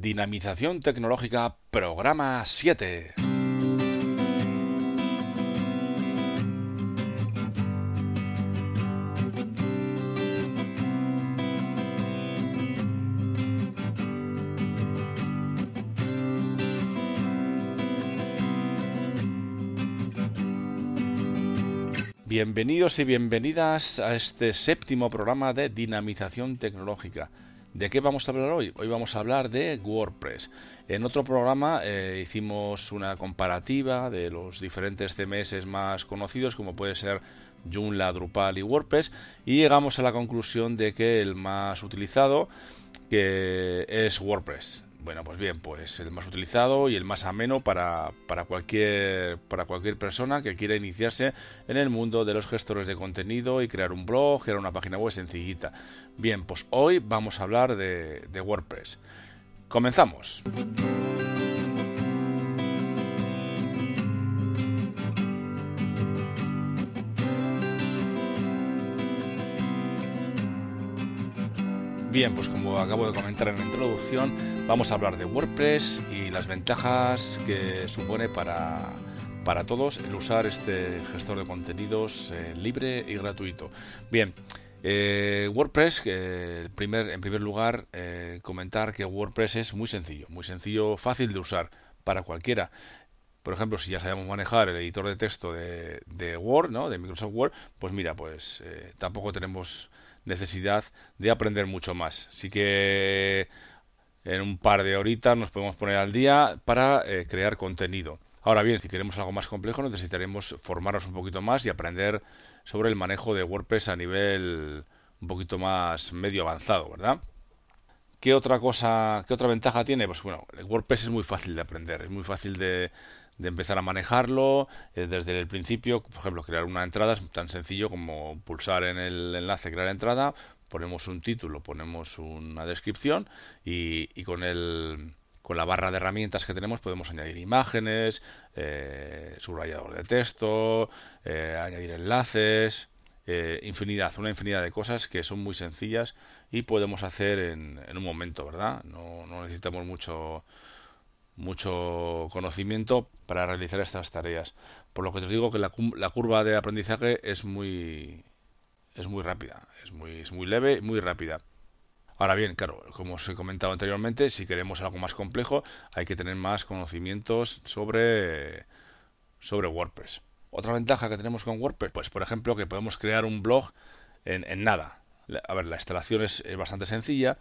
Dinamización Tecnológica, programa 7. Bienvenidos y bienvenidas a este séptimo programa de dinamización tecnológica. ¿De qué vamos a hablar hoy? Hoy vamos a hablar de WordPress. En otro programa eh, hicimos una comparativa de los diferentes CMS más conocidos, como puede ser Joomla, Drupal y WordPress, y llegamos a la conclusión de que el más utilizado es WordPress. Bueno, pues bien, pues el más utilizado y el más ameno para, para, cualquier, para cualquier persona que quiera iniciarse en el mundo de los gestores de contenido y crear un blog, crear una página web sencillita. Bien, pues hoy vamos a hablar de, de WordPress. Comenzamos. Bien, pues como acabo de comentar en la introducción, vamos a hablar de WordPress y las ventajas que supone para, para todos el usar este gestor de contenidos eh, libre y gratuito. Bien, eh, WordPress, eh, primer, en primer lugar, comentar que WordPress es muy sencillo, muy sencillo, fácil de usar para cualquiera. Por ejemplo, si ya sabemos manejar el editor de texto de, de Word, ¿no? de Microsoft Word, pues mira, pues tampoco tenemos necesidad de aprender mucho más. Así que en un par de horitas nos podemos poner al día para eh, crear contenido. Ahora bien, si queremos algo más complejo necesitaremos formarnos un poquito más y aprender sobre el manejo de WordPress a nivel un poquito más medio avanzado, ¿verdad? ¿Qué otra cosa, qué otra ventaja tiene? Pues bueno, el WordPress es muy fácil de aprender, es muy fácil de, empezar a manejarlo eh, desde el principio. Por ejemplo, crear una entrada es tan sencillo como pulsar en el enlace crear entrada, ponemos un título, ponemos una descripción y, con el con la barra de herramientas que tenemos podemos añadir imágenes, eh, subrayador de texto, eh, añadir enlaces, eh, infinidad, una infinidad de cosas que son muy sencillas y podemos hacer en, en un momento, ¿verdad? No, no necesitamos mucho mucho conocimiento para realizar estas tareas. Por lo que os digo que la, la, curva de aprendizaje es muy es muy rápida, es muy es muy leve, muy rápida. Ahora bien, claro, como os he comentado anteriormente, si queremos algo más complejo, hay que tener más conocimientos sobre sobre WordPress. Otra ventaja que tenemos con WordPress, pues por ejemplo, que podemos crear un blog en, nada. A ver, la instalación es, es bastante sencilla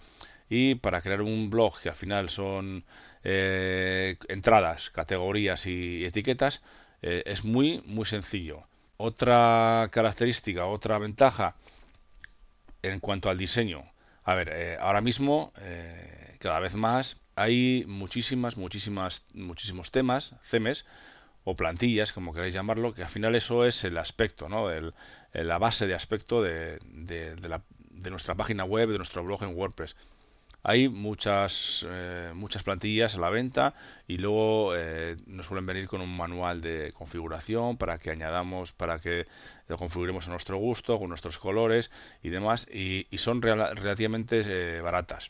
y para crear un blog que al final son eh, entradas, categorías y, etiquetas, eh, es muy, muy sencillo. Otra característica, otra ventaja en cuanto al diseño. A ver, eh, ahora mismo, eh, cada vez más, hay muchísimas, muchísimas, muchísimos temas, CEMES, o plantillas, como queráis llamarlo, que al final eso es el aspecto, ¿no? El, la base de aspecto de, de, la, de nuestra página web, de nuestro blog en WordPress hay muchas eh, muchas plantillas a la venta y luego eh, nos suelen venir con un manual de configuración para que añadamos para que lo configuremos a nuestro gusto con nuestros colores y demás y, son relativamente eh, baratas.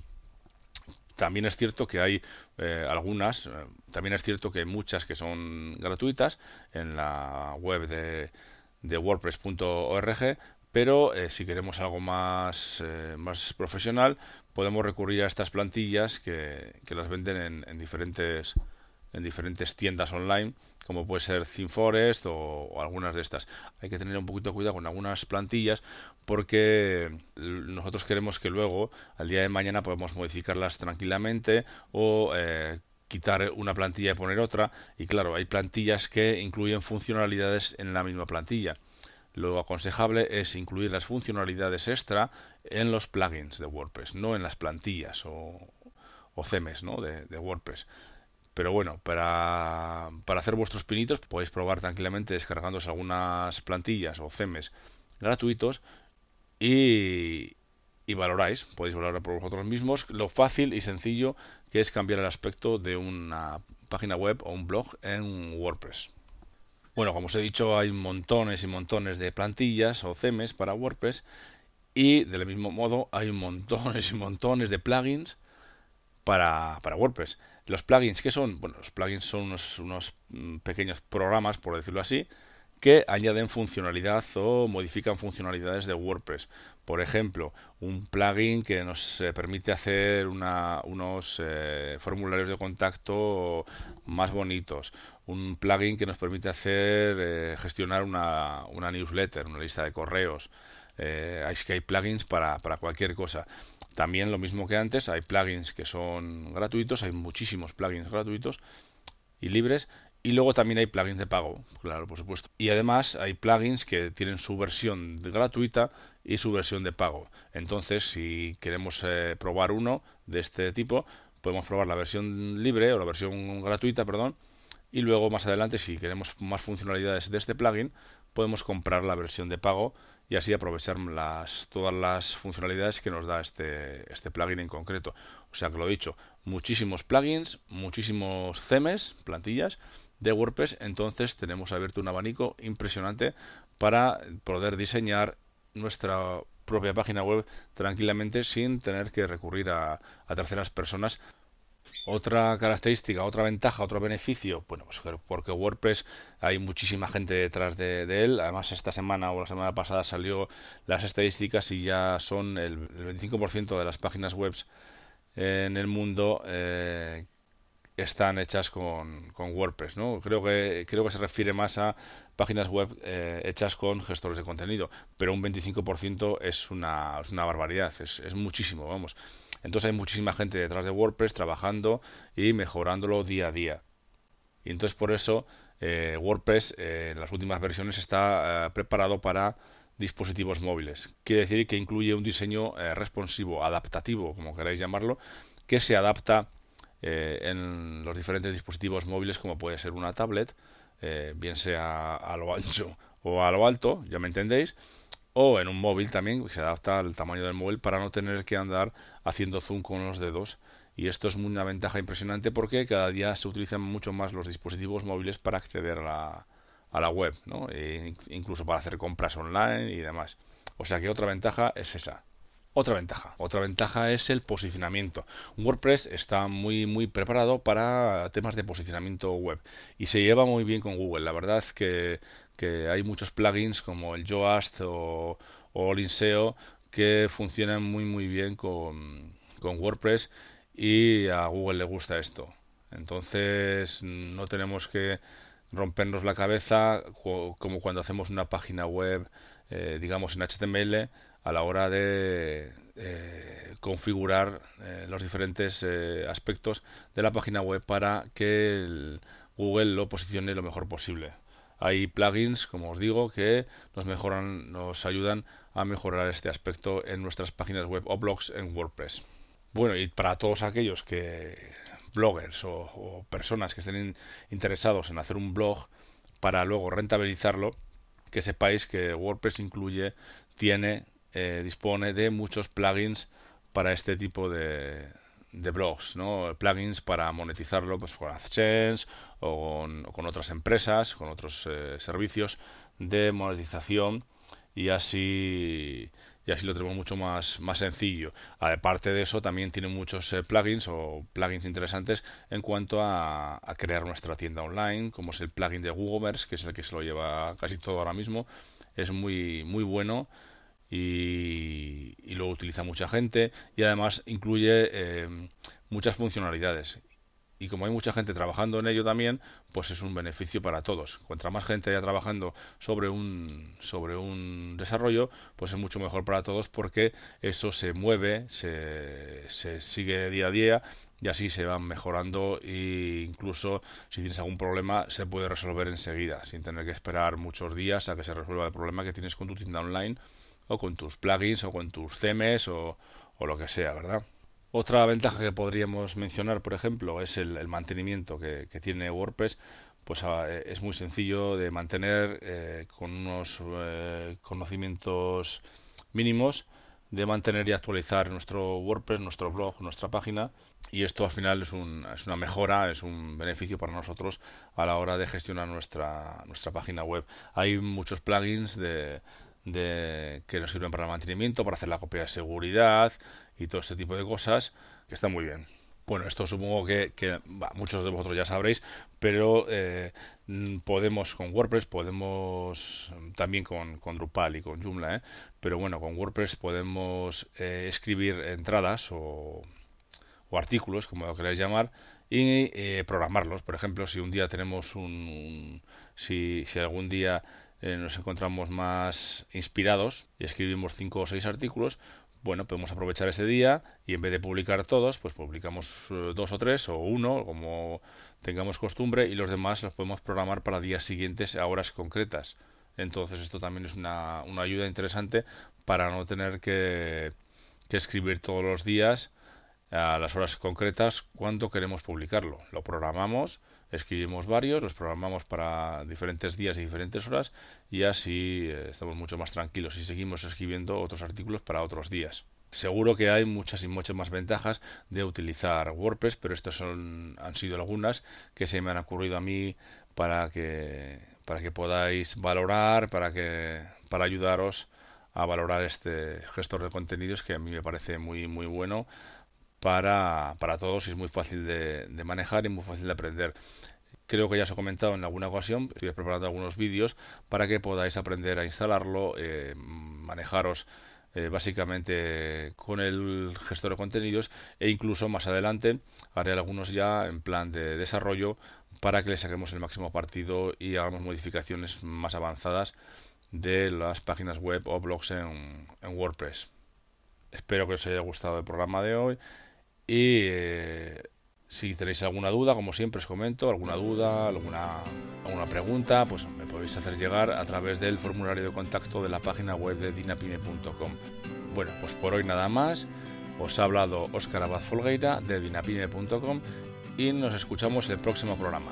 También es cierto que hay algunas, también es cierto que hay muchas que son gratuitas en la web de, de WordPress.org, pero eh, si queremos algo más, eh, más profesional podemos recurrir a estas plantillas que, que las venden en, en, diferentes en diferentes tiendas online como puede ser ThemeForest o, algunas de estas. Hay que tener un poquito de cuidado con algunas plantillas porque nosotros queremos que luego, al día de mañana, podemos modificarlas tranquilamente o eh, quitar una plantilla y poner otra. Y claro, hay plantillas que incluyen funcionalidades en la misma plantilla. Lo aconsejable es incluir las funcionalidades extra en los plugins de WordPress, no en las plantillas o, o ¿no? de, WordPress. Pero bueno, para, hacer vuestros pinitos podéis probar tranquilamente descargándose algunas plantillas o themes gratuitos y, y valoráis, podéis valorar por vosotros mismos lo fácil y sencillo que es cambiar el aspecto de una página web o un blog en WordPress. Bueno, como os he dicho, hay montones y montones de plantillas o themes para WordPress y del mismo modo hay montones y montones de plugins para, para WordPress. Los plugins, ¿qué son? Bueno, los plugins son unos, unos mm, pequeños programas, por decirlo así, que añaden funcionalidad o modifican funcionalidades de WordPress. Por ejemplo, un plugin que nos eh, permite hacer unos eh, formularios de contacto más bonitos. Un plugin que nos permite hacer eh, gestionar una, una, newsletter, una lista de correos. es que hay plugins para cualquier cosa. También lo mismo que antes, hay plugins que son gratuitos, hay muchísimos plugins gratuitos y libres y luego también hay plugins de pago, claro, por supuesto. Y además hay plugins que tienen su versión gratuita y su versión de pago. Entonces, si queremos eh, probar uno de este tipo, podemos probar la versión libre o la versión gratuita, perdón. Y luego más adelante, si queremos más funcionalidades de este plugin, podemos comprar la versión de pago y así aprovechar las, todas las funcionalidades que nos da este, este plugin en concreto. O sea que lo he dicho, muchísimos plugins, muchísimos themes, plantillas de WordPress, entonces tenemos abierto un abanico impresionante para poder diseñar nuestra propia página web tranquilamente sin tener que recurrir a, terceras personas. Otra característica, otra ventaja, otro beneficio, bueno, pues porque WordPress hay muchísima gente detrás de, él. Además, esta semana o la semana pasada salió las estadísticas y ya son el, 25% de las páginas web en el mundo eh, están hechas con, con, WordPress, ¿no? Creo que, creo que se refiere más a páginas web eh, hechas con gestores de contenido, pero un 25% es una, es una barbaridad, es, es, muchísimo, vamos. Entonces hay muchísima gente detrás de WordPress trabajando y mejorándolo día a día. Y entonces por eso eh, WordPress eh, en las últimas versiones está preparado para dispositivos móviles. Quiere decir que incluye un diseño responsivo, adaptativo, como queráis llamarlo, que se adapta eh, en los diferentes dispositivos móviles como puede ser una tablet, eh, bien sea a lo ancho o a lo alto, ya me entendéis, o en un móvil también, que se adapta al tamaño del móvil para no tener que andar haciendo zoom con los dedos. Y esto es una ventaja impresionante porque cada día se utilizan mucho más los dispositivos móviles para acceder a la, a la web, ¿no? E incluso para hacer compras online y demás. O sea que otra ventaja es esa, otra ventaja, otra ventaja es el posicionamiento. WordPress está muy muy preparado para temas de posicionamiento web y se lleva muy bien con Google. La verdad que, que hay muchos plugins como el Yoast o, o Linseo que funcionan muy muy bien con, con WordPress y a Google le gusta esto. Entonces no tenemos que rompernos la cabeza como cuando hacemos una página web, eh, digamos en HTML, a la hora de eh, configurar eh, los diferentes eh, aspectos de la página web para que Google lo posicione lo mejor posible. Hay plugins, como os digo, que nos mejoran, nos ayudan a mejorar este aspecto en nuestras páginas web o blogs en WordPress. Bueno, y para todos aquellos que bloggers o, o personas que estén interesados en hacer un blog para luego rentabilizarlo, que sepáis que WordPress incluye, tiene eh, dispone de muchos plugins para este tipo de, de blogs, ¿no? Plugins para monetizarlo pues, con AdSense o con, otras empresas, con otros eh, servicios de monetización y así lo tenemos mucho más, sencillo. Aparte de eso, también tiene muchos eh, plugins o plugins interesantes en cuanto a, a, crear nuestra tienda online, como es el plugin de WooCommerce, que es el que se lo lleva casi todo ahora mismo. Es muy, muy bueno y, lo utiliza mucha gente y además incluye eh, muchas funcionalidades y como hay mucha gente trabajando en ello también, pues es un beneficio para todos. Cuanto más gente haya trabajando sobre un sobre un desarrollo, pues es mucho mejor para todos porque eso se mueve, se, se sigue día a día y así se van mejorando e incluso si tienes algún problema se puede resolver enseguida sin tener que esperar muchos días a que se resuelva el problema que tienes con tu tienda online o con tus plugins o con tus themes o, lo que sea, ¿verdad? Otra ventaja que podríamos mencionar, por ejemplo, es el, mantenimiento que, tiene WordPress. Pues ah, es muy sencillo de mantener eh, con unos eh, conocimientos mínimos de mantener y actualizar nuestro WordPress, nuestro blog, nuestra página y esto al final es, un, es una mejora, es un beneficio para nosotros a la hora de gestionar nuestra, nuestra página web. Hay muchos plugins de, de, que nos sirven para el mantenimiento, para hacer la copia de seguridad y todo este tipo de cosas, que está muy bien. Bueno, esto supongo que, muchos de vosotros ya sabréis, pero eh, podemos con WordPress, podemos mm, también con, Drupal y con Joomla, ¿eh? pero bueno, con WordPress podemos eh, escribir entradas o, artículos, como lo queráis llamar, y programarlos. Por ejemplo, si un día tenemos un, si algún día nos encontramos más inspirados y escribimos cinco o seis artículos, bueno, podemos aprovechar ese día y en vez de publicar todos, pues publicamos eh, dos o tres o uno, como tengamos costumbre, y los demás los podemos programar para días siguientes a horas concretas. Entonces esto también es una, una ayuda interesante para no tener que, que escribir todos los días a las horas concretas cuando queremos publicarlo. Lo programamos escribimos varios, los programamos para diferentes días y diferentes horas y así eh, estamos mucho más tranquilos y seguimos escribiendo otros artículos para otros días. Seguro que hay muchas y muchas más ventajas de utilizar WordPress, pero estas son, han sido algunas que se me han ocurrido a mí para que, para que podáis valorar, para, que, para ayudaros a valorar este gestor de contenidos que a mí me parece muy, muy bueno para, para todos y es muy fácil de, manejar y muy fácil de aprender. Creo que ya os he comentado en alguna ocasión, estoy preparando algunos vídeos para que podáis aprender a instalarlo, eh, manejaros eh, básicamente con el gestor de contenidos e incluso más adelante haré algunos ya en plan de desarrollo para que le saquemos el máximo partido y hagamos modificaciones más avanzadas de las páginas web o blogs en, en WordPress. Espero que os haya gustado el programa de hoy y eh, si tenéis alguna duda, como siempre os comento, alguna duda, alguna, alguna pregunta, pues me podéis hacer llegar a través del formulario de contacto de la página web de dinapime.com. Bueno, pues por hoy nada más. Os ha hablado Óscar Abad Folgueira de dinapime.com y nos escuchamos el próximo programa.